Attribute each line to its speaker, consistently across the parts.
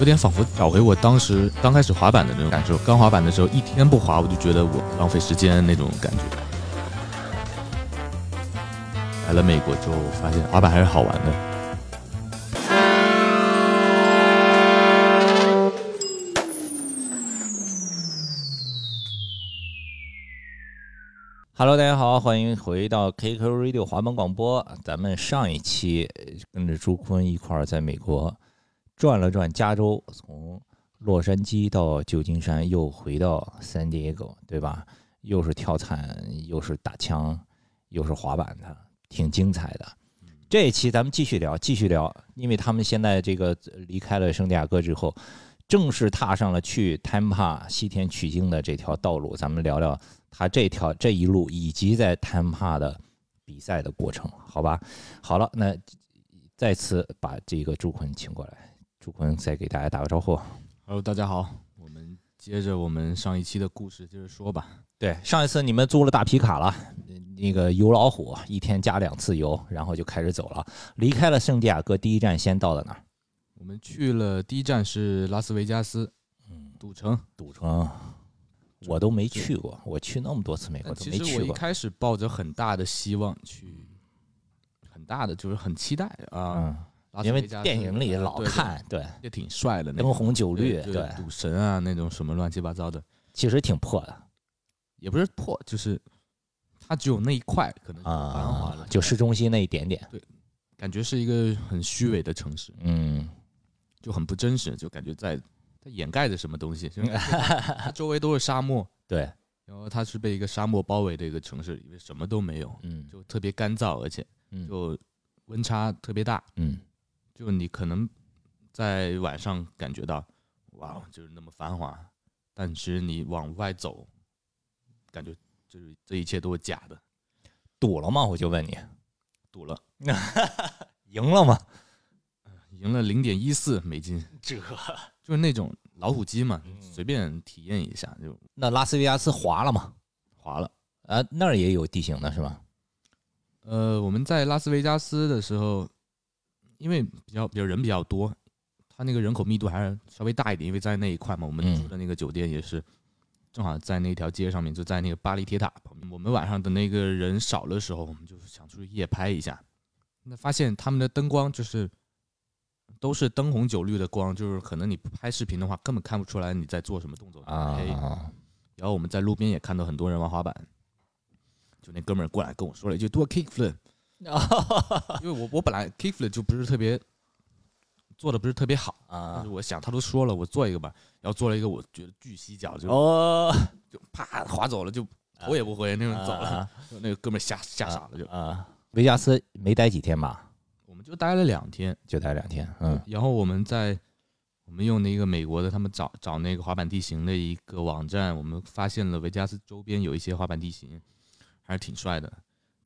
Speaker 1: 有点仿佛找回我当时刚开始滑板的那种感受。刚滑板的时候，一天不滑，我就觉得我浪费时间那种感觉。来了美国之后，发现滑板还是好玩的。
Speaker 2: Hello，大家好，欢迎回到 KQ Radio 滑板广播。咱们上一期跟着朱坤一块儿在美国转了转加州，从洛杉矶到旧金山，又回到 San Diego，对吧？又是跳伞，又是打枪，又是滑板的，挺精彩的。这一期咱们继续聊，继续聊，因为他们现在这个离开了圣地亚哥之后，正式踏上了去 Tampa 西天取经的这条道路。咱们聊聊。他这条这一路以及在 Tampa 的比赛的过程，好吧，好了，那再次把这个朱坤请过来，朱坤再给大家打个招呼。
Speaker 1: Hello，大家好，我们接着我们上一期的故事接着说吧。
Speaker 2: 对，上一次你们租了大皮卡了，那个油老虎一天加两次油，然后就开始走了，离开了圣地亚哥，第一站先到了哪儿？
Speaker 1: 我们去了第一站是拉斯维加斯，嗯，赌城，
Speaker 2: 赌城。我都没去过，我去那么多次美国都没去过。
Speaker 1: 其实我一开始抱着很大的希望去，很大的就是很期待啊，
Speaker 2: 因为电影里老看，对，
Speaker 1: 也挺帅的，
Speaker 2: 灯红酒绿，
Speaker 1: 对，赌神啊那种什么乱七八糟的，
Speaker 2: 其实挺破的，
Speaker 1: 也不是破，就是它只有那一块可能繁华了，
Speaker 2: 就市中心那一点点，
Speaker 1: 对，感觉是一个很虚伪的城市，
Speaker 2: 嗯，
Speaker 1: 就很不真实，就感觉在。它掩盖着什么东西？周围都是沙漠，
Speaker 2: 对。
Speaker 1: 然后它是被一个沙漠包围的一个城市，里面什么都没有，
Speaker 2: 嗯，
Speaker 1: 就特别干燥，而且就温差特别大，
Speaker 2: 嗯，
Speaker 1: 就你可能在晚上感觉到，哇，就是那么繁华，但其实你往外走，感觉就是这一切都是假的。
Speaker 2: 赌了吗？我就问你，
Speaker 1: 赌了，
Speaker 2: 赢了吗？
Speaker 1: 赢了零点一四美金，
Speaker 2: 这
Speaker 1: 就是那种老虎机嘛，随便体验一下就。
Speaker 2: 那拉斯维加斯滑了吗？
Speaker 1: 滑了
Speaker 2: 啊，那儿也有地形的是吧？
Speaker 1: 呃，我们在拉斯维加斯的时候，因为比较比较人比较多，它那个人口密度还是稍微大一点，因为在那一块嘛，我们住的那个酒店也是正好在那条街上面，就在那个巴黎铁塔旁边。我们晚上的那个人少的时候，我们就想出去夜拍一下，那发现他们的灯光就是。都是灯红酒绿的光，就是可能你不拍视频的话，根本看不出来你在做什么动作
Speaker 2: 啊。
Speaker 1: 然后我们在路边也看到很多人玩滑板，就那哥们儿过来跟我说了一句多 kickflip，因为我我本来 kickflip 就不是特别做的不是特别好啊，但是我想他都说了，我做一个吧，然后做了一个我觉得巨犀角，就哦就啪滑走了，就头也不回那种走了，那个哥们儿吓吓傻了就
Speaker 2: 啊。维加斯没待几天吧？
Speaker 1: 我们就待了两天，
Speaker 2: 就待两天，嗯，
Speaker 1: 然后我们在我们用那个美国的他们找找那个滑板地形的一个网站，我们发现了维加斯周边有一些滑板地形，还是挺帅的。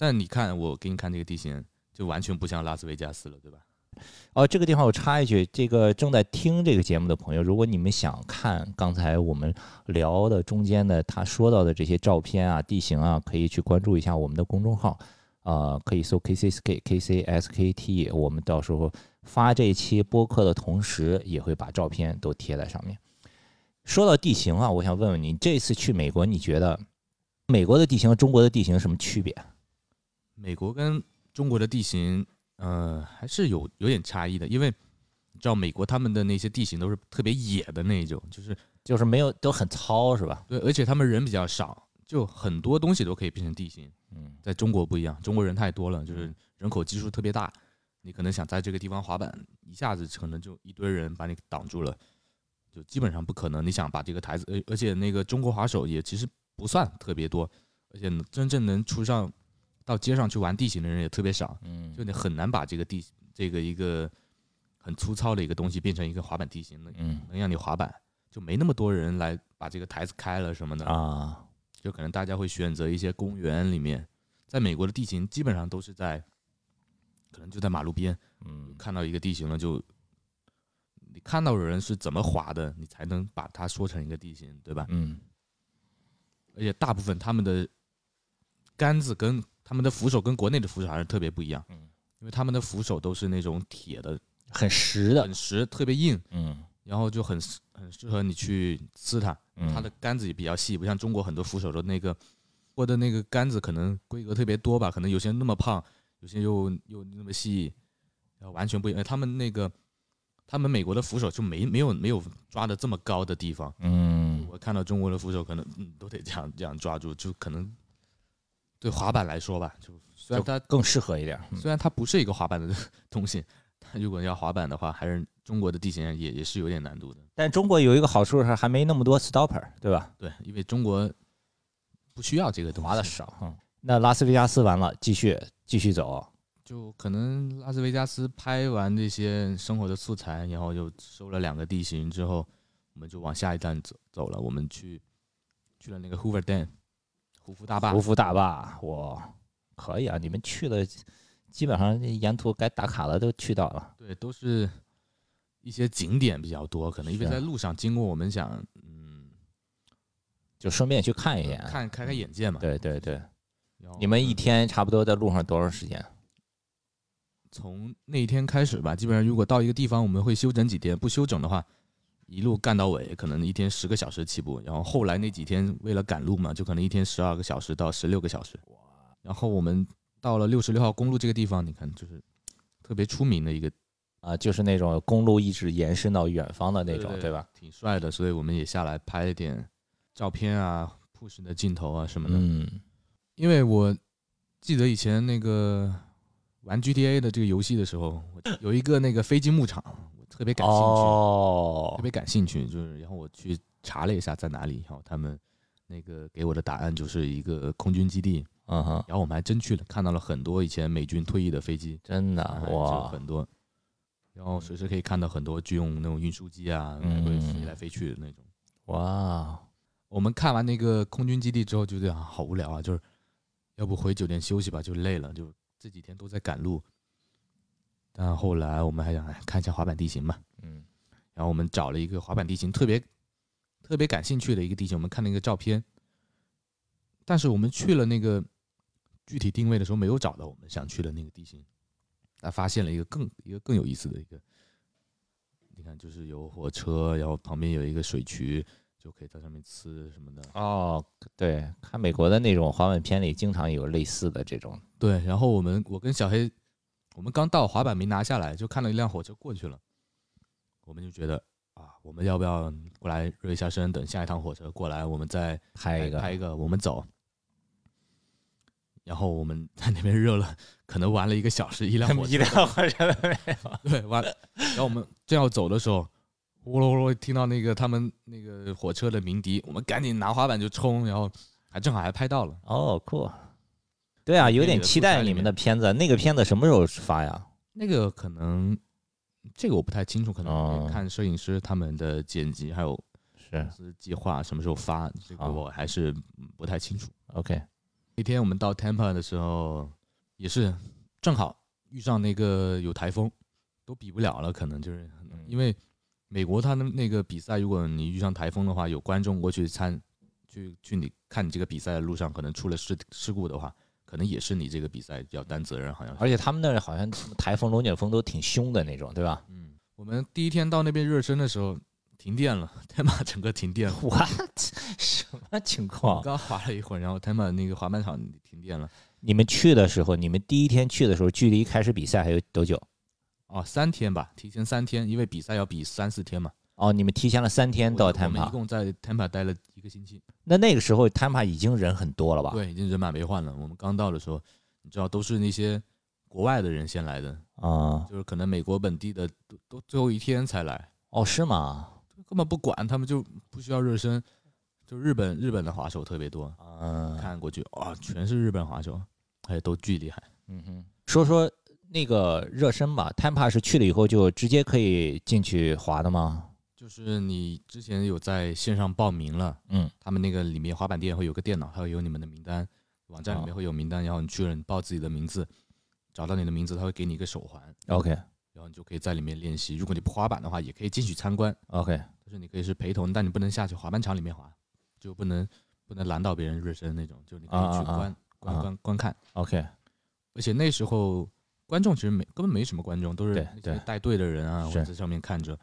Speaker 1: 但你看，我给你看这个地形，就完全不像拉斯维加斯了，对吧？
Speaker 2: 哦，这个地方我插一句，这个正在听这个节目的朋友，如果你们想看刚才我们聊的中间的他说到的这些照片啊、地形啊，可以去关注一下我们的公众号。呃，可以搜 K C S K K C S K T，我们到时候发这期播客的同时，也会把照片都贴在上面。说到地形啊，我想问问你，这次去美国，你觉得美国的地形和中国的地形什么区别？
Speaker 1: 美国跟中国的地形，呃，还是有有点差异的，因为你知道美国他们的那些地形都是特别野的那种，就是
Speaker 2: 就是没有都很糙，是吧？
Speaker 1: 对，而且他们人比较少，就很多东西都可以变成地形。
Speaker 2: 嗯，
Speaker 1: 在中国不一样，中国人太多了，就是人口基数特别大，你可能想在这个地方滑板，一下子可能就一堆人把你挡住了，就基本上不可能。你想把这个台子，而而且那个中国滑手也其实不算特别多，而且真正能出上到街上去玩地形的人也特别少，
Speaker 2: 嗯，
Speaker 1: 就你很难把这个地这个一个很粗糙的一个东西变成一个滑板地形的，
Speaker 2: 嗯，
Speaker 1: 能让你滑板，就没那么多人来把这个台子开了什么的
Speaker 2: 啊。
Speaker 1: 就可能大家会选择一些公园里面，在美国的地形基本上都是在，可能就在马路边，
Speaker 2: 嗯，
Speaker 1: 看到一个地形了，就你看到的人是怎么滑的，你才能把它说成一个地形，对吧？
Speaker 2: 嗯，
Speaker 1: 而且大部分他们的杆子跟他们的扶手跟国内的扶手还是特别不一样，
Speaker 2: 嗯，
Speaker 1: 因为他们的扶手都是那种铁的，
Speaker 2: 很实的，
Speaker 1: 很实，特别硬，
Speaker 2: 嗯，
Speaker 1: 然后就很很适合你去撕它，
Speaker 2: 嗯。
Speaker 1: 它的杆子也比较细，不像中国很多扶手的那个或的那个杆子可能规格特别多吧，可能有些那么胖，有些又又那么细，然后完全不一样。他们那个他们美国的扶手就没没有没有抓的这么高的地方，
Speaker 2: 嗯。
Speaker 1: 我看到中国的扶手可能嗯都得这样这样抓住，就可能对滑板来说吧，就虽然它
Speaker 2: 更适合一点。嗯
Speaker 1: 虽然它不是一个滑板的 东西，但如果要滑板的话，还是中国的地形也也是有点难度的。
Speaker 2: 但中国有一个好处是还没那么多 stopper，对吧？
Speaker 1: 对，因为中国不需要这个东西，
Speaker 2: 滑的少。嗯，那拉斯维加斯完了，继续继续走。
Speaker 1: 就可能拉斯维加斯拍完这些生活的素材，然后就收了两个地形之后，我们就往下一站走走了。我们去去了那个 Hoover Dam，胡夫大坝
Speaker 2: 胡。夫大坝，我，可以啊！你们去了基本上沿途该打卡的都去到了。
Speaker 1: 对，都是一些景点比较多，可能因为在路上经过，我们想嗯
Speaker 2: 就顺便去看一眼。
Speaker 1: 看开开眼界嘛。
Speaker 2: 对对对，你们一
Speaker 1: 嗯
Speaker 2: 天差不多在路上多长时间？
Speaker 1: 从那一天开始吧，基本上如果到一个地方，我们会休整几天，不休整的话，一路干到尾，可能一天十个小时起步。然后后来那几天为了赶路嘛，就可能一天十二个小时到十六个小时。然后我们到了六十六号公路这个地方，你看就是特别出名的一个，
Speaker 2: 啊，就是那种公路一直延伸到远方的那种，
Speaker 1: 对
Speaker 2: 吧？
Speaker 1: 挺帅的，所以我们也下来拍了点照片啊、push 的镜头啊什么的。
Speaker 2: 嗯，
Speaker 1: 因为我记得以前那个玩 GTA 的这个游戏的时候，有一个那个飞机牧场，我特别感兴趣。
Speaker 2: 哦。
Speaker 1: 特，别感兴趣，就是然后我去查了一下在哪里，然后他们那个给我的答案就是一个空军基地，
Speaker 2: 嗯哼，
Speaker 1: 然后我们还真去了，看到了很多以前美军退役的飞机，
Speaker 2: 真的？
Speaker 1: 哎就
Speaker 2: 哇，
Speaker 1: 很多，然后随时可以看到很多军用那种运输机啊，
Speaker 2: 嗯
Speaker 1: 会飞来飞去的那种。
Speaker 2: 哇，
Speaker 1: 我们看完那个空军基地之后，就觉得啊好无聊啊，就是要不回酒店休息吧，就累了，就这几天都在赶路。但后来我们还想哎看一下滑板地形吧，
Speaker 2: 嗯。
Speaker 1: 然后我们找了一个滑板地形特别特别感兴趣的一个地形，我们看了一个照片，但是我们去了那个具体定位的时候没有找到我们想去的那个地形，他发现了一个更一个更有意思的一个，你看就是有火车，然后旁边有一个水渠，就可以在上面吃什么的。
Speaker 2: 哦，对，看美国的那种滑板片里经常有类似的这种，
Speaker 1: 对，然后我们我跟小黑，我们刚到滑板没拿下来，就看到一辆火车过去了，我们就觉得啊，我们要不要过来热一下身，等下一趟火车过来，我们再
Speaker 2: 拍一个
Speaker 1: 拍一个，我们走。然后我们在那边热了，可能玩了一个小时，一辆火车
Speaker 2: 一辆火车都没有。
Speaker 1: 对完了，然后我们正要走的时候，呼噜呼噜听到那个他们那个火车的鸣笛，我们赶紧拿滑板就冲，然后还正好还拍到了。
Speaker 2: 哦，酷。对啊，有点期待你们的片子。那个片子什么时候发呀？
Speaker 1: 那个可能这个我不太清楚，可能看摄影师他们的剪辑，还有
Speaker 2: 是
Speaker 1: 计划什么时候发，这个我还是嗯不太清楚。
Speaker 2: OK，
Speaker 1: 那天我们到 Tampa 的时候，也是正好遇上那个有台风，都比不了了，可能就是
Speaker 2: 嗯
Speaker 1: 因为美国他的那个比赛，如果你遇上台风的话，有观众过去参去去你看你这个比赛的路上，可能出了事事故的话，可能也是你这个比赛要担责任，好像。
Speaker 2: 而且他们那儿好像台风、龙卷风都挺凶的那种，对吧
Speaker 1: 嗯，我们第一天到那边热身的时候停电了，天马整个停电了。
Speaker 2: ？What？什么情况？
Speaker 1: 刚滑了一会儿，然后他们那个滑板场停电了。
Speaker 2: 你们去的时候，你们第一天去的时候，距离开始比赛还有多久？
Speaker 1: 哦，三天吧，提前三天，因为比赛要比三四天嘛。
Speaker 2: 哦，你们提前了三天到
Speaker 1: 我我们一
Speaker 2: Tampa，一
Speaker 1: 共在 Tampa 待了一个星期。
Speaker 2: 那那个时候 Tampa 已经人很多了吧？
Speaker 1: 对，已经人满为患了。我们刚到的时候，你知道都是那些国外的人先来的，
Speaker 2: 啊、
Speaker 1: 就是可能美国本地的都都最后一天才来，
Speaker 2: 哦，是吗？
Speaker 1: 根本不管，他们就不需要热身。就日本日本的滑手特别多，
Speaker 2: 嗯，
Speaker 1: 看过去哇，全是日本滑手，而且都巨厉害。
Speaker 2: 嗯哼，说说那个热身吧，Tampa 是去了以后就直接可以进去滑的吗？
Speaker 1: 就是你之前有在线上报名了，
Speaker 2: 嗯，
Speaker 1: 他们那个里面滑板店会有个电脑，它会有你们的名单，网站里面
Speaker 2: 哦
Speaker 1: 会有名单，然后你去了，你报自己的名字，找到你的名字，他会给你一个手环
Speaker 2: ，OK。
Speaker 1: 然后你就可以在里面练习。如果你不滑板的话，也可以进去参观
Speaker 2: ，OK，
Speaker 1: 就是你可以是陪同，但你不能下去滑板场里面滑，就不能不能拦到别人热身那种，就你可以去观观
Speaker 2: 啊。
Speaker 1: 观观看。
Speaker 2: OK，
Speaker 1: 而且那时候观众其实没根本没什么观众，都是带队的人啊，
Speaker 2: 是。
Speaker 1: 或者在上面看着。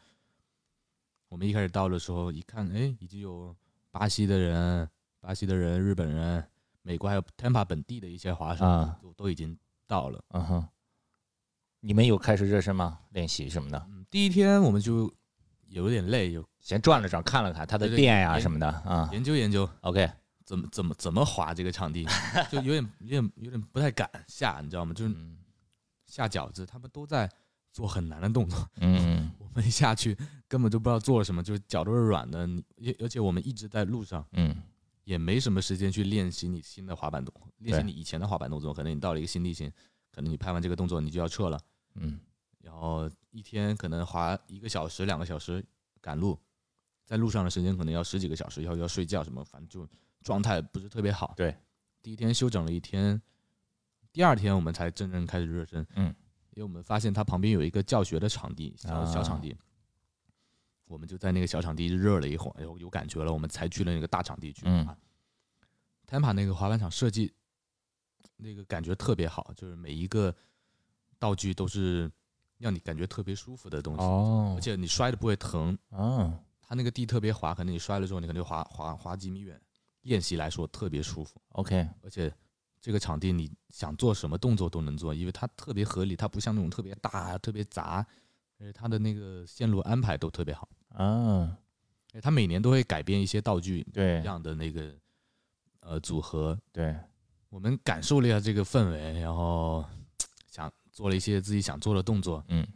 Speaker 1: 我们一开始到的时候，一看，哎，已经有巴西的人、巴西的人、日本人、美国还有 Tampa 本地的一些滑手
Speaker 2: 啊
Speaker 1: 都都已经到了。
Speaker 2: 嗯哼，你们有开始热身吗？练习什么的？
Speaker 1: 嗯，第一天我们就有点累，有
Speaker 2: 先转了转，看了看他的店呀
Speaker 1: 研
Speaker 2: 什么的啊。
Speaker 1: 研究研究
Speaker 2: OK，
Speaker 1: 怎么怎么怎么滑这个场地，就有点有点有点不太敢下，你知道吗？就是
Speaker 2: 嗯
Speaker 1: 下饺子，他们都在做很难的动作，
Speaker 2: 嗯
Speaker 1: 我们下去根本就不知道做了什么，就是脚都是软的。你而而且我们一直在路上，
Speaker 2: 嗯
Speaker 1: 也没什么时间去练习你新的滑板动作，练习你以前的滑板动作。可能你到了一个新地形，可能你拍完这个动作你就要撤了，
Speaker 2: 嗯
Speaker 1: 然后一天可能滑一个小时、两个小时赶路，在路上的时间可能要十几个小时，要要睡觉什么，反正就状态不是特别好。
Speaker 2: 对，
Speaker 1: 第一天休整了一天，第二天我们才真正开始热身。
Speaker 2: 嗯，
Speaker 1: 因为我们发现它旁边有一个教学的场地，小场地，我们就在那个小场地热了一会儿，有有感觉了，我们才去了那个大场地去
Speaker 2: 嗯
Speaker 1: 滑。Tampa 那个滑板场设计，那个感觉特别好，就是每一个道具都是让你感觉特别舒服的东西，
Speaker 2: 哦
Speaker 1: 而且你摔的不会疼。
Speaker 2: 哦
Speaker 1: 它那个地特别滑，可能你摔了之后，你可能就滑滑滑几米远，练习来说特别舒服。
Speaker 2: OK
Speaker 1: 而且这个场地你想做什么动作都能做，因为它特别合理，它不像那种特别大、特别杂，而且它的那个线路安排都特别好。
Speaker 2: 啊
Speaker 1: 它每年都会改变一些道具
Speaker 2: 对
Speaker 1: 一样的那个呃组合。
Speaker 2: 对
Speaker 1: 我们感受了一下这个氛围，然后想做了一些自己想做的动作，
Speaker 2: 嗯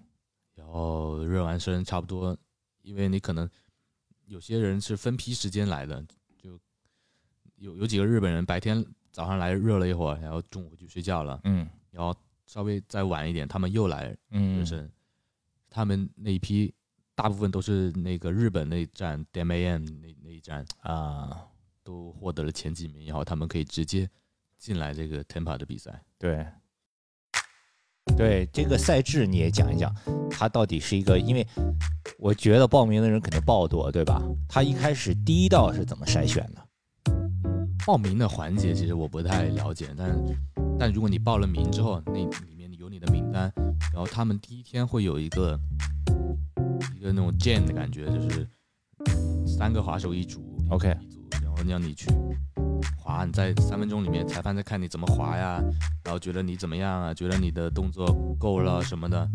Speaker 1: 然后热完身差不多，因为你可能有些人是分批时间来的，就有有几个日本人白天早上来热了一会儿，然后中午回去睡觉了，
Speaker 2: 嗯
Speaker 1: 然后稍微再晚一点，他们又来热
Speaker 2: 嗯
Speaker 1: 身，他们那一批大部分都是那个日本那一站 DMAM 那那一站
Speaker 2: 啊
Speaker 1: 都获得了前几名，然后他们可以直接进来这个 Tampa 的比赛。
Speaker 2: 对。对这个赛制你也讲一讲，它到底是一个，因为我觉得报名的人肯定爆多，对吧？他一开始第一道是怎么筛选的？
Speaker 1: 报名的环节其实我不太了解，但但如果你报了名之后，那里面有你的名单，然后他们第一天会有一个一个那种 jam 的感觉，就是三个滑手一组
Speaker 2: OK
Speaker 1: 一组，然后让你去滑，你在三分钟里面，裁判在看你怎么滑呀，然后觉得你怎么样啊，觉得你的动作够了什么的，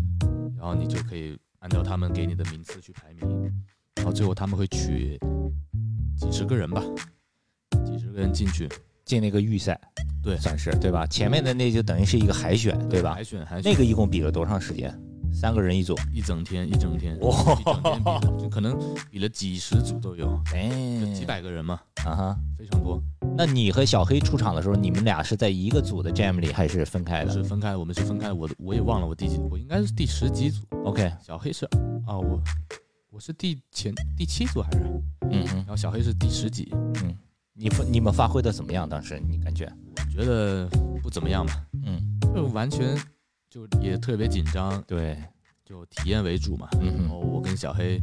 Speaker 1: 然后你就可以按照他们给你的名次去排名，然后最后他们会取几十个人吧，几十个人进去，
Speaker 2: 进那个预赛，
Speaker 1: 对
Speaker 2: 算是对吧？前面的那就等于是一个海选，对吧
Speaker 1: 海？选海选
Speaker 2: 那个一共比了多长时间？三个人一组，
Speaker 1: 一整天一整天，
Speaker 2: 哇
Speaker 1: 一整天比的，就可能比了几十组都有，
Speaker 2: 哎
Speaker 1: 就几百个人嘛，
Speaker 2: 啊哈。
Speaker 1: 非常多。
Speaker 2: 那你和小黑出场的时候，你们俩是在一个组的 jam 里，还是分开的
Speaker 1: 是分开，我们是分开，我我也忘了我第几，我应该是第十几组
Speaker 2: ，？OK，
Speaker 1: 小黑是啊我我是第前第七组还是，
Speaker 2: 嗯嗯
Speaker 1: 然后小黑是第十几，
Speaker 2: 嗯，你发你们发挥的怎么样？当时你感觉？
Speaker 1: 我觉得不怎么样吧，
Speaker 2: 嗯，
Speaker 1: 就完全就也特别紧张，
Speaker 2: 对，
Speaker 1: 就体验为主嘛。
Speaker 2: 嗯
Speaker 1: 然后我跟小黑，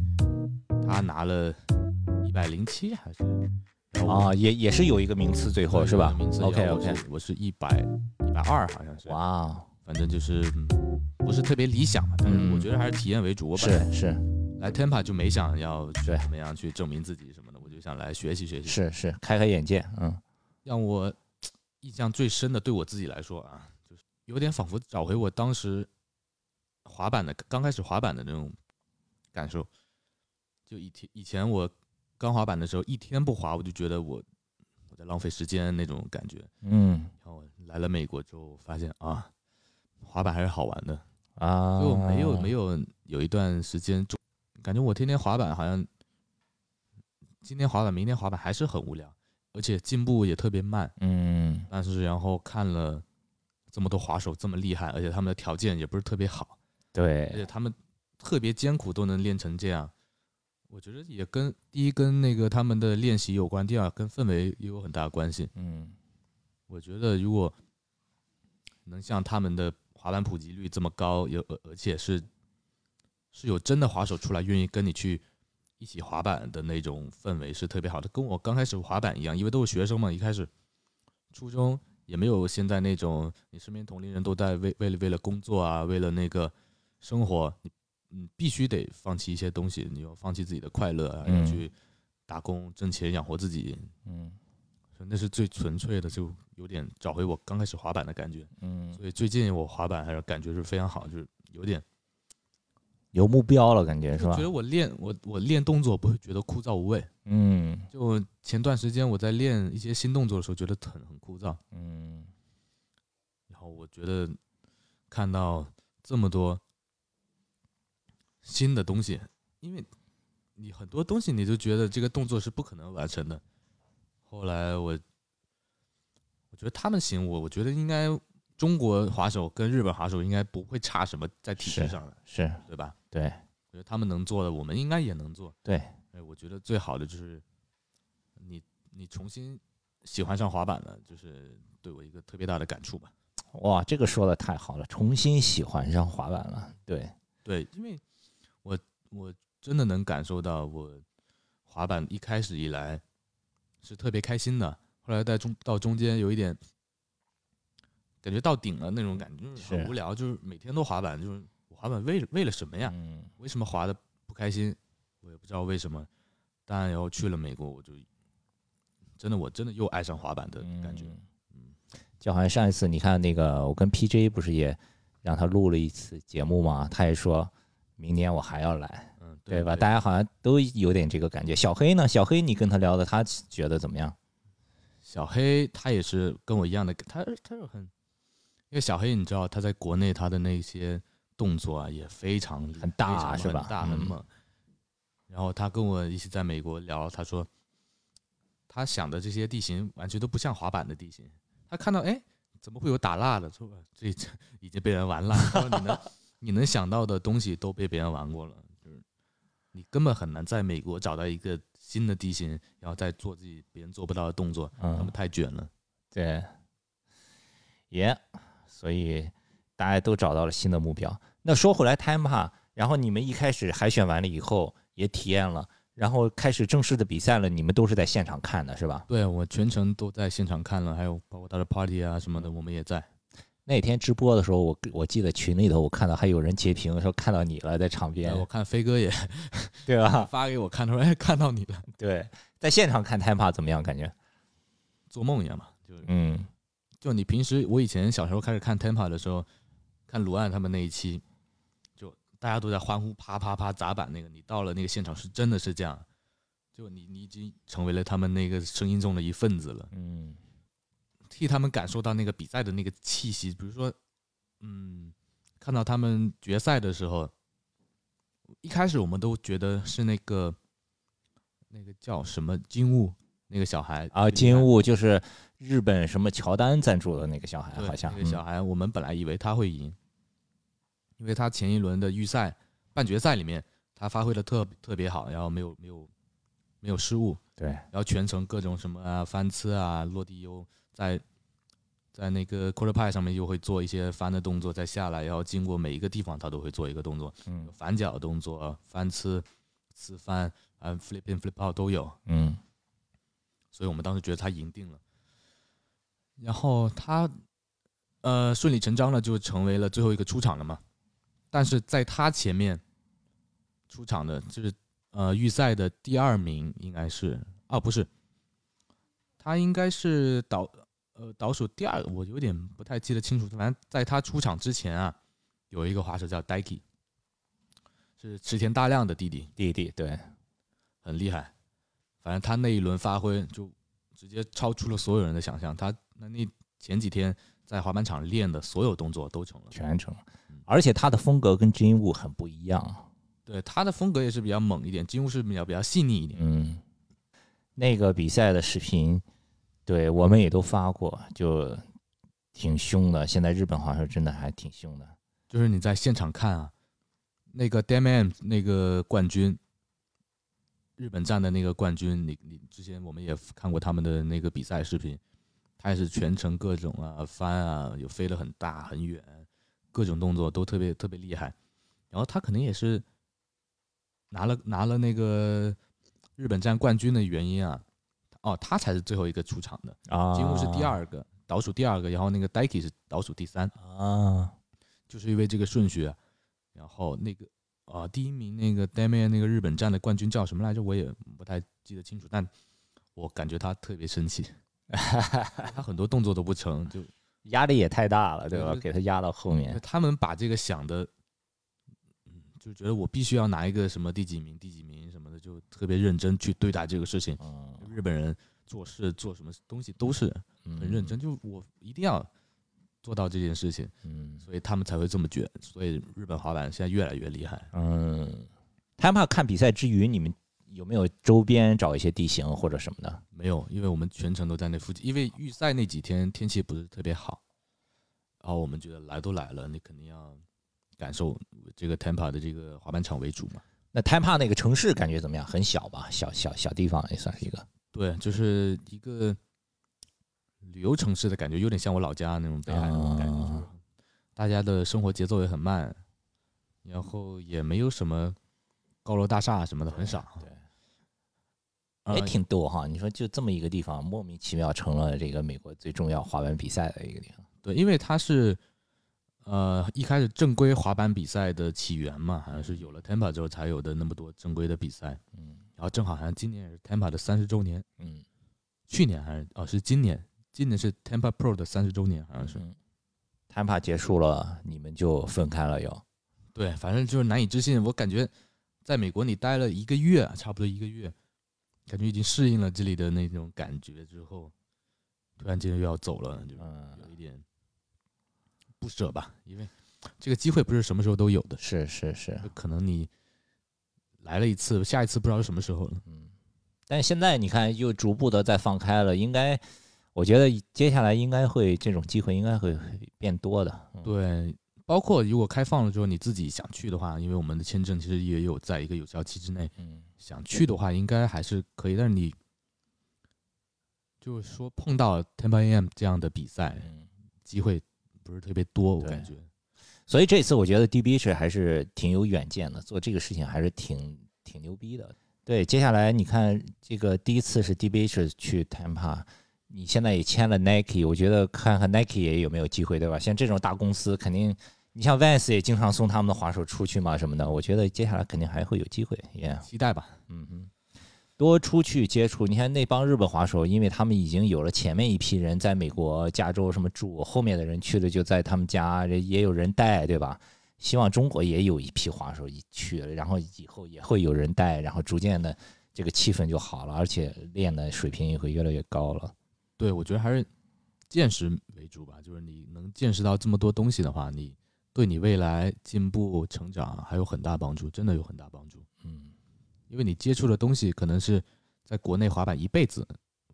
Speaker 1: 他拿了一百零七还是，
Speaker 2: 啊，也也是有一个名次，最后是吧
Speaker 1: 名次
Speaker 2: ？OK OK，
Speaker 1: 我是一百一百二好像是，
Speaker 2: 哇，
Speaker 1: 反正就是嗯不是特别理想嘛，但是
Speaker 2: 嗯
Speaker 1: 我觉得还是体验为主。我本来
Speaker 2: 是是
Speaker 1: 来 Tampa 就没想要
Speaker 2: 去
Speaker 1: 怎么样去证明自己什么就想来学习学习。
Speaker 2: 是是，开开眼界，嗯
Speaker 1: 让我印象最深的，对我自己来说啊，就是有点仿佛找回我当时滑板的刚开始滑板的那种感受。就以前以前我刚滑板的时候，一天不滑我就觉得我我在浪费时间那种感觉。
Speaker 2: 嗯
Speaker 1: 然后来了美国之后，发现啊，滑板还是好玩的。
Speaker 2: 啊，
Speaker 1: 就没有没有有一段时间，就感觉我天天滑板好像，今天滑板，明天滑板还是很无聊，而且进步也特别慢。
Speaker 2: 嗯
Speaker 1: 但是然后看了这么多滑手这么厉害，而且他们的条件也不是特别好，对而且，他们特别艰苦都能练成这样。我觉得也跟第一跟那个他们的练习有关，第二跟氛围也有很大的关系。
Speaker 2: 嗯
Speaker 1: 我觉得如果能像他们的滑板普及率这么高，有而而且是是有真的滑手出来愿意跟你去一起滑板的那种氛围是特别好的，跟我刚开始滑板一样，因为都是学生嘛，一开始初中也没有现在那种你身边同龄人都在为为了为了工作啊，为了那个生活，你嗯，必须得放弃一些东西，你要放弃自己的快乐啊，
Speaker 2: 嗯
Speaker 1: 要去打工挣钱养活自己，
Speaker 2: 嗯
Speaker 1: 那是最纯粹的，就有点找回我刚开始滑板的感觉。
Speaker 2: 嗯，
Speaker 1: 所以最近我滑板还是感觉是非常好，就是有点
Speaker 2: 有目标了，感觉是吧
Speaker 1: 就觉？得我练我我练动作不会觉得枯燥无味。
Speaker 2: 嗯
Speaker 1: 就前段时间我在练一些新动作的时候，觉得很很枯燥，
Speaker 2: 嗯
Speaker 1: 然后我觉得看到这么多新的东西，因为你很多东西你就觉得这个动作是不可能完成的。后来我我觉得他们行，我我觉得应该中国滑手跟日本滑手应该不会差什么在体式上的，
Speaker 2: 是，
Speaker 1: 对吧？
Speaker 2: 对
Speaker 1: 我觉得他们能做的，我们应该也能做。
Speaker 2: 对，
Speaker 1: 哎，我觉得最好的就是你你重新喜欢上滑板了，就是对我一个特别大的感触吧。
Speaker 2: 哇，这个说的太好了，重新喜欢上滑板了，对，
Speaker 1: 对，因为我我真的能感受到，我滑板一开始以来是特别开心的，后来在中到中间有一点感觉到顶了那种感觉，就是很无聊，就是每天都滑板，就是我滑板为了为了什么呀？
Speaker 2: 嗯
Speaker 1: 为什么滑的不开心？我也不知道为什么。但然，然后去了美国，我就真的我真的又爱上滑板的感觉。
Speaker 2: 嗯就好像上一次你看那个，我跟 PJ 不是也让他录了一次节目嘛，他也说明年我还要来，
Speaker 1: 嗯，
Speaker 2: 对吧？大家好像都有点这个感觉。小黑呢？小黑，你跟他聊的，他觉得怎么样？
Speaker 1: 小黑他也是跟我一样的，他他是很，因为小黑你知道他在国内他的那些动作啊也非常
Speaker 2: 很大是吧
Speaker 1: 很大很
Speaker 2: 嗯
Speaker 1: 猛。然后他跟我一起在美国聊，他说他想的这些地形完全都不像滑板的地形。他看到哎，怎么会有打蜡的？说这这已经被人玩烂了。他说你能你能想到的东西都被别人玩过了，就是你根本很难在美国找到一个新的地形，然后再做自己别人做不到的动作，他们
Speaker 2: 嗯，
Speaker 1: 太卷了。
Speaker 2: 对，也、所以大家都找到了新的目标。那说回来，Time 然后你们一开始海选完了以后也体验了，然后开始正式的比赛了，你们都是在现场看的是吧？
Speaker 1: 对我全程都在现场看了，还有包括他的 party 啊什么的，我们也在。
Speaker 2: 那天直播的时候，我我记得群里头我看到还有人截屏说看到你了，在场边，
Speaker 1: 我看飞哥也
Speaker 2: 对吧？
Speaker 1: 发给我看，他说：“哎，看到你了。
Speaker 2: 对，在现场看 Time 怎么样？感觉？”
Speaker 1: 做梦一样嘛，就是
Speaker 2: 嗯
Speaker 1: 就你平时我以前小时候开始看 Tempa 的时候，看卢岸他们那一期，就大家都在欢呼，啪啪啪砸板那个，你到了那个现场是真的是这样，就你你已经成为了他们那个声音中的一份子了。
Speaker 2: 嗯
Speaker 1: 替他们感受到那个比赛的那个气息。比如说，嗯，看到他们决赛的时候，一开始我们都觉得是那个那个叫什么金雾那个小孩
Speaker 2: 啊，金雾就是日本什么乔丹赞助的那个小孩，好像
Speaker 1: 那个小孩，我们本来以为他会赢，因为他前一轮的预赛半决赛里面他发挥的特特别好，然后没有没有没有失误，
Speaker 2: 对，
Speaker 1: 然后全程各种什么啊翻车啊落地又在在那个 quarter pipe 上面又会做一些翻的动作，再下来，然后经过每一个地方他都会做一个动作，
Speaker 2: 嗯
Speaker 1: 反脚动作、翻车、吃翻啊 flip in flip out 都有，
Speaker 2: 嗯
Speaker 1: 所以我们当时觉得他赢定了。然后他呃顺理成章的就成为了最后一个出场了嘛，但是在他前面出场的就是呃预赛的第二名应该是啊不是，他应该是倒呃倒数第二，我有点不太记得清楚。反正在他出场之前啊，有一个滑手叫 Daiki，是池田大亮的弟弟，
Speaker 2: 弟弟对，
Speaker 1: 很厉害。反正他那一轮发挥就直接超出了所有人的想象。他那那前几天在滑板场练的所有动作都成了。
Speaker 2: 全程，而且他的风格跟金雾很不一样。
Speaker 1: 对他的风格也是比较猛一点，金乌是比较比较细腻一点。
Speaker 2: 嗯，那个比赛的视频，对我们也都发过，就挺凶的。现在日本好像真的还挺凶的。
Speaker 1: 就是你在现场看啊，那个 Dam M 那个冠军，日本站的那个冠军，你你之前我们也看过他们的那个比赛视频，他也是全程各种啊翻啊，有飞得很大很远，各种动作都特别特别厉害。然后他可能也是拿了拿了那个日本站冠军的原因啊，哦，他才是最后一个出场的，
Speaker 2: 啊，
Speaker 1: 金乌是第二个，倒数第二个，然后那个 Daiki 是倒数第三。
Speaker 2: 啊，
Speaker 1: 就是因为这个顺序啊，然后那个啊，第一名那个 Damian 那个日本站的冠军叫什么来着？我也不太记得清楚，但我感觉他特别生气，他很多动作都不成，就
Speaker 2: 压力也太大了，对吧？给他压到后面，
Speaker 1: 他们把这个想的，嗯，就觉得我必须要拿一个什么第几名、第几名什么的，就特别认真去对待这个事情。
Speaker 2: 嗯，
Speaker 1: 日本人做事做什么东西都是
Speaker 2: 很
Speaker 1: 很认真，，就我一定要做到这件事情，
Speaker 2: 嗯
Speaker 1: 所以他们才会这么卷。所以日本滑板现在越来越厉害。
Speaker 2: 嗯。他们看比赛之余，你们有没有周边找一些地形或者什么的？
Speaker 1: 没有，因为我们全程都在那附近，因为预赛那几天天气不是特别好，然后我们觉得来都来了，你肯定要感受这个 Tampa 的这个滑板场为主嘛。
Speaker 2: 那 Tampa 那个城市感觉怎么样？很小吧，小小小地方也算是一个。
Speaker 1: 对，就是一个旅游城市的感觉，有点像我老家那种北海那种感觉，就是
Speaker 2: 啊
Speaker 1: 大家的生活节奏也很慢，然后也没有什么高楼大厦什么的，很少。
Speaker 2: 对
Speaker 1: 呃
Speaker 2: 也挺逗哈。你说就这么一个地方，莫名其妙成了这个美国最重要滑板比赛的一个地方。
Speaker 1: 对，因为它是呃一开始正规滑板比赛的起源嘛，好像是有了 Tampa 之后才有的那么多正规的比赛。
Speaker 2: 嗯
Speaker 1: 然后正好好像今年也是 Tampa 的三十周年，
Speaker 2: 嗯，
Speaker 1: 去年还是哦是今年，今年是 Tampa Pro 的三十周年，好像是。
Speaker 2: 嗯。Tampa 结束了，你们就分开了又。
Speaker 1: 对，反正就是难以置信。我感觉在美国你待了一个月，差不多一个月，感觉已经适应了这里的那种感觉之后，突然间又要走了，就
Speaker 2: 嗯，
Speaker 1: 有一点不舍吧。因为这个机会不是什么时候都有的，
Speaker 2: 是是是，
Speaker 1: 可能你来了一次，下一次不知道是什么时候了。
Speaker 2: 嗯。但现在你看，又逐步的在放开了，应该，我觉得接下来应该会这种机会应该会变多的。嗯，
Speaker 1: 对，包括如果开放了之后，你自己想去的话，因为我们的签证其实也有在一个有效期之内，
Speaker 2: 嗯
Speaker 1: 想去的话，应该还是可以。但是你就是说碰到 Tampa AM 这样的比赛
Speaker 2: 嗯。
Speaker 1: 机会不是特别多，我感觉。
Speaker 2: 所以这次我觉得 DB 是还是挺有远见的，做这个事情还是挺挺牛逼的。对，接下来你看这个第一次是 DB 是去 Tampa，你现在也签了 Nike，我觉得看看 Nike 也有没有机会，对吧？像这种大公司肯定，你像 Vans 也经常送他们的滑手出去嘛什么的，我觉得接下来肯定还会有机会，Yeah，
Speaker 1: 期待吧。
Speaker 2: 嗯哼。多出去接触，你看那帮日本滑手，因为他们已经有了前面一批人在美国加州什么住，后面的人去了就在他们家，也有人带，对吧？希望中国也有一批滑手一去了，然后以后也会有人带，然后逐渐的这个气氛就好了，而且练的水平也会越来越高了。
Speaker 1: 对，我觉得还是见识为主吧。就是你能见识到这么多东西的话，你对你未来进步成长还有很大帮助，真的有很大帮助。
Speaker 2: 嗯，
Speaker 1: 因为你接触的东西可能是在国内滑板一辈子，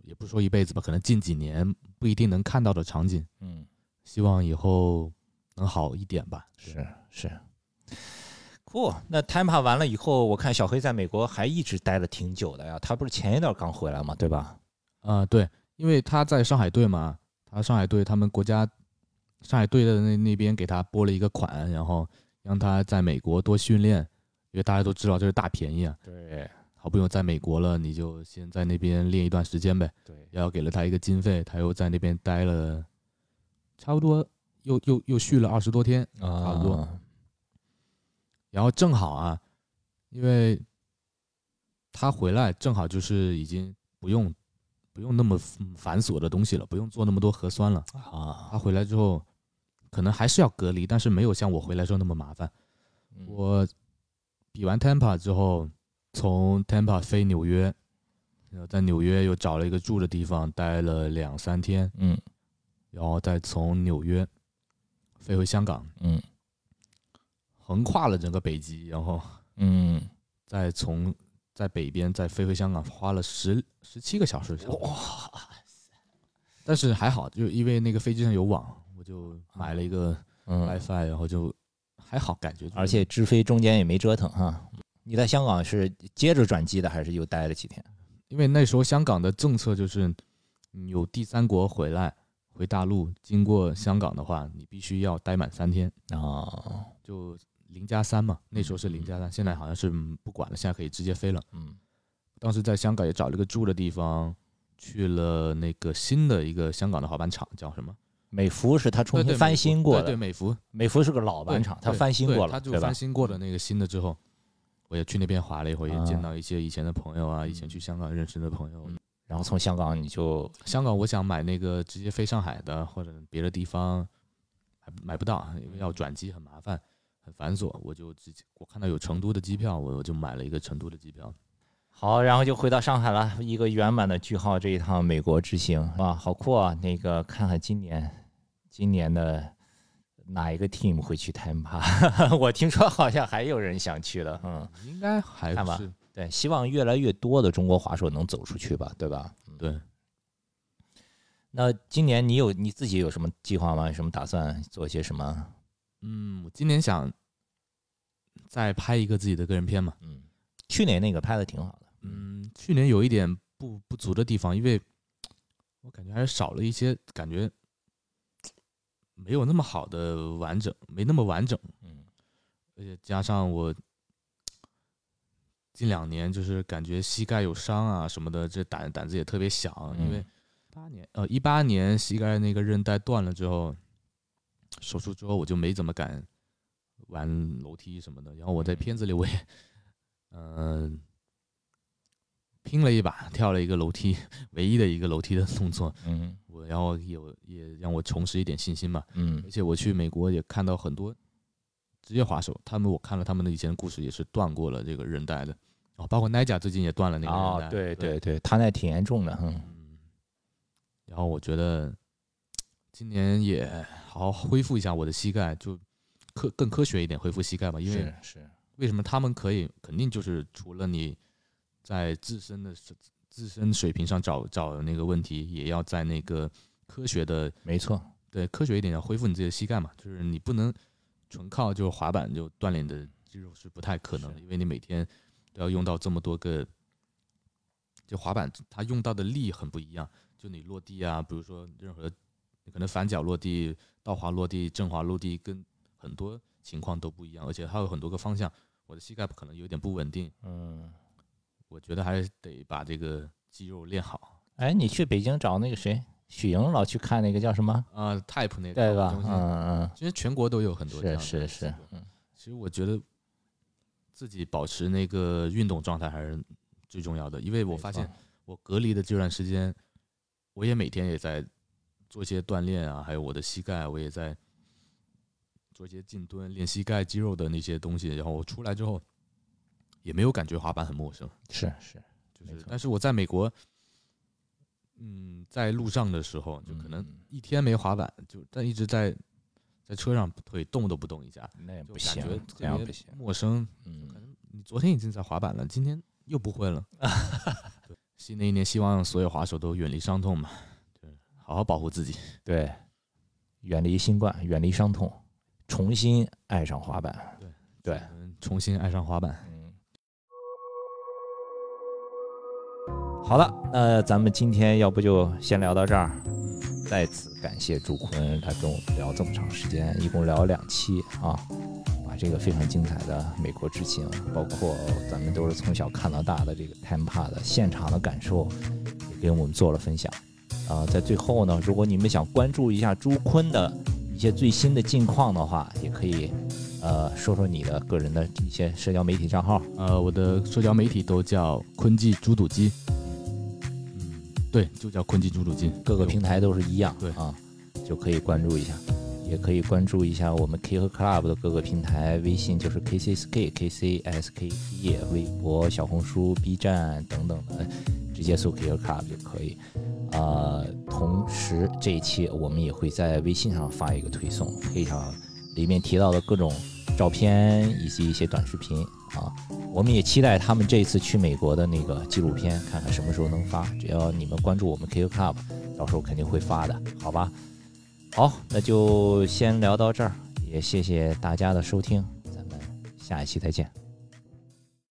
Speaker 1: 也不是说一辈子吧，可能近几年不一定能看到的场景。
Speaker 2: 嗯，
Speaker 1: 希望以后能好一点吧。
Speaker 2: 是是。酷，那 Tampa 完了以后，我看小黑在美国还一直待了挺久的呀。他不是前一段刚回来嘛，对吧？
Speaker 1: 啊、对，因为他在上海队嘛，他上海队他们国家上海队的那那边给他拨了一个款，然后让他在美国多训练，因为大家都知道这是大便宜啊。
Speaker 2: 对
Speaker 1: 好不容易在美国了，你就先在那边练一段时间呗。
Speaker 2: 对，
Speaker 1: 然后给了他一个经费，他又在那边待了差不多又又又续了二十多天，
Speaker 2: 差
Speaker 1: 不多然后正好啊，因为他回来正好就是已经不用不用那么繁琐的东西了，不用做那么多核酸了。
Speaker 2: 啊，
Speaker 1: 他回来之后，可能还是要隔离，但是没有像我回来时候那么麻烦。
Speaker 2: 嗯
Speaker 1: 我比完 Tampa 之后，从 Tampa 飞纽约，然后在纽约又找了一个住的地方，待了两三天，
Speaker 2: 嗯
Speaker 1: 然后再从纽约飞回香港，
Speaker 2: 嗯
Speaker 1: 横跨了整个北极，然后
Speaker 2: 嗯，
Speaker 1: 再从在北边再飞回香港，花了十十七个小时。
Speaker 2: 哇塞，
Speaker 1: 但是还好，就因为那个飞机上有网，我就买了一个
Speaker 2: 嗯
Speaker 1: ，WiFi，然后就还好，感觉就是。
Speaker 2: 而且直飞中间也没折腾哈。你在香港是接着转机的，还是又待了几天？
Speaker 1: 因为那时候香港的政策就是，你有第三国回来回大陆，经过香港的话，你必须要待满三天，
Speaker 2: 哦，
Speaker 1: 就零加三嘛。那时候是零加三，现在好像是嗯不管了，现在可以直接飞了。
Speaker 2: 嗯
Speaker 1: 当时在香港也找了个住的地方，去了那个新的一个香港的滑板场，叫什么？
Speaker 2: 美孚是他重新翻新过
Speaker 1: 对对，美孚
Speaker 2: 美孚是个老板厂，他翻新过了，
Speaker 1: 对他就翻？新过的那个新的之后，我也去那边滑了一回，也
Speaker 2: 啊
Speaker 1: 见到一些以前的朋友啊，以前
Speaker 2: 嗯
Speaker 1: 去香港认识的朋友。
Speaker 2: 然后从香港你就
Speaker 1: 香港我想买那个直接飞上海的，或者别的地方买不买不到，因为要转机很麻烦，很繁琐。我就直接我看到有成都的机票，我我就买了一个成都的机票。
Speaker 2: 好，然后就回到上海了，一个圆满的句号这一趟美国之行啊，好酷啊！那个看看今年今年的哪一个 team 会去 Tampa？我听说好像还有人想去的，嗯，
Speaker 1: 应该还
Speaker 2: 看吧
Speaker 1: 是
Speaker 2: 对，希望越来越多的中国滑手能走出去吧，对吧？
Speaker 1: 对。
Speaker 2: 那今年你有你自己有什么计划吗？有什么打算做些什么？
Speaker 1: 嗯，我今年想再拍一个自己的个人片嘛。
Speaker 2: 嗯，去年那个拍的挺好的，
Speaker 1: 嗯，去年有一点不不足的地方，因为我感觉还是少了一些，感觉没有那么好的完整，没那么完整。
Speaker 2: 嗯
Speaker 1: 而且加上我近两年就是感觉膝盖有伤啊什么的，这胆胆子也特别小，因为
Speaker 2: 嗯
Speaker 1: 八年呃一八年膝盖那个韧带断了之后，手术之后我就没怎么敢玩楼梯什么的。然后我在
Speaker 2: 嗯
Speaker 1: 片子里我也嗯、拼了一把，跳了一个楼梯，唯一的一个楼梯的动作。
Speaker 2: 嗯
Speaker 1: 我然后有也让我重拾一点信心嘛。
Speaker 2: 嗯
Speaker 1: 而且我去美国也看到很多职业滑手，他们我看了他们的以前的故事，也是断过了这个韧带的。哦，包括奈甲最近也断了那个韧带。
Speaker 2: 哦，对
Speaker 1: 对
Speaker 2: 对对，他那挺严重的，嗯
Speaker 1: 嗯。然后我觉得今年也好好恢复一下我的膝盖，就科更科学一点恢复膝盖吧。因为
Speaker 2: 是是，
Speaker 1: 为什么他们可以？肯定就是除了你在自身的自身水平上找找那个问题，也要在那个科学的
Speaker 2: 没错，
Speaker 1: 对，科学一点要恢复你自己的膝盖嘛，就是你不能纯靠就滑板就锻炼你的肌肉是不太可能的，因为你每天都要用到这么多个，就滑板它用到的力很不一样，就你落地啊，比如说任何你可能反脚落地、倒滑落地、正滑落地，跟很多情况都不一样，而且它有很多个方向，我的膝盖可能有点不稳定，
Speaker 2: 嗯。
Speaker 1: 我觉得还是得把这个肌肉练好
Speaker 2: 哎，你去北京找那个谁，许莹老去看那个叫什么，
Speaker 1: 啊、Type 那个
Speaker 2: 对吧？
Speaker 1: 中心，
Speaker 2: 嗯
Speaker 1: 其实全国都有很多这样
Speaker 2: 是是是
Speaker 1: 的机构，
Speaker 2: 嗯
Speaker 1: 其实我觉得自己保持那个运动状态还是最重要的，因为我发现我隔离的这段时间，我也每天也在做一些锻炼啊，还有我的膝盖，我也在做一些静蹲，练膝盖肌肉的那些东西。然后我出来之后，也没有感觉滑板很陌生，
Speaker 2: 是是，
Speaker 1: 就是但是我在美国，嗯，在路上的时候，就可能
Speaker 2: 嗯
Speaker 1: 一天没滑板，就但一直在在车上腿动都不动一下，
Speaker 2: 那也不行这样不行。
Speaker 1: 陌生，
Speaker 2: 嗯
Speaker 1: 可，能你昨天已经在滑板了，今天又不会了。对新的一年，希望所有滑手都远离伤痛嘛，对，好好保护自己。
Speaker 2: 对，远离新冠，远离伤痛，重新爱上滑板。对，
Speaker 1: 对，重新爱上滑板。
Speaker 2: 好了，那咱们今天要不就先聊到这儿。再次感谢朱坤，他跟我们聊这么长时间，一共聊了两期啊，把这个非常精彩的美国之行，包括咱们都是从小看到大的这个 Tampa 的现场的感受，也给我们做了分享。啊、在最后呢，如果你们想关注一下朱坤的一些最新的近况的话，也可以呃说说你的个人的一些社交媒体账号。
Speaker 1: 呃，我的社交媒体都叫坤记猪肚鸡。嗯，对，就叫坤金猪肚金，
Speaker 2: 各个平台都是一样，
Speaker 1: 对。
Speaker 2: 啊，就可以关注一下，也可以关注一下我们 K 和 Club 的各个平台，微信就是 KCSK KCSKT，微博、小红书、B 站等等的，直接搜 K 和 Club 就可以。呃，同时这一期我们也会在微信上发一个推送，配上里面提到的各种照片以及一些短视频啊。我们也期待他们这次去美国的那个纪录片，看看什么时候能发。只要你们关注我们 QQ Club，到时候肯定会发的，好吧？好，那就先聊到这儿，也谢谢大家的收听，咱们下一期再见。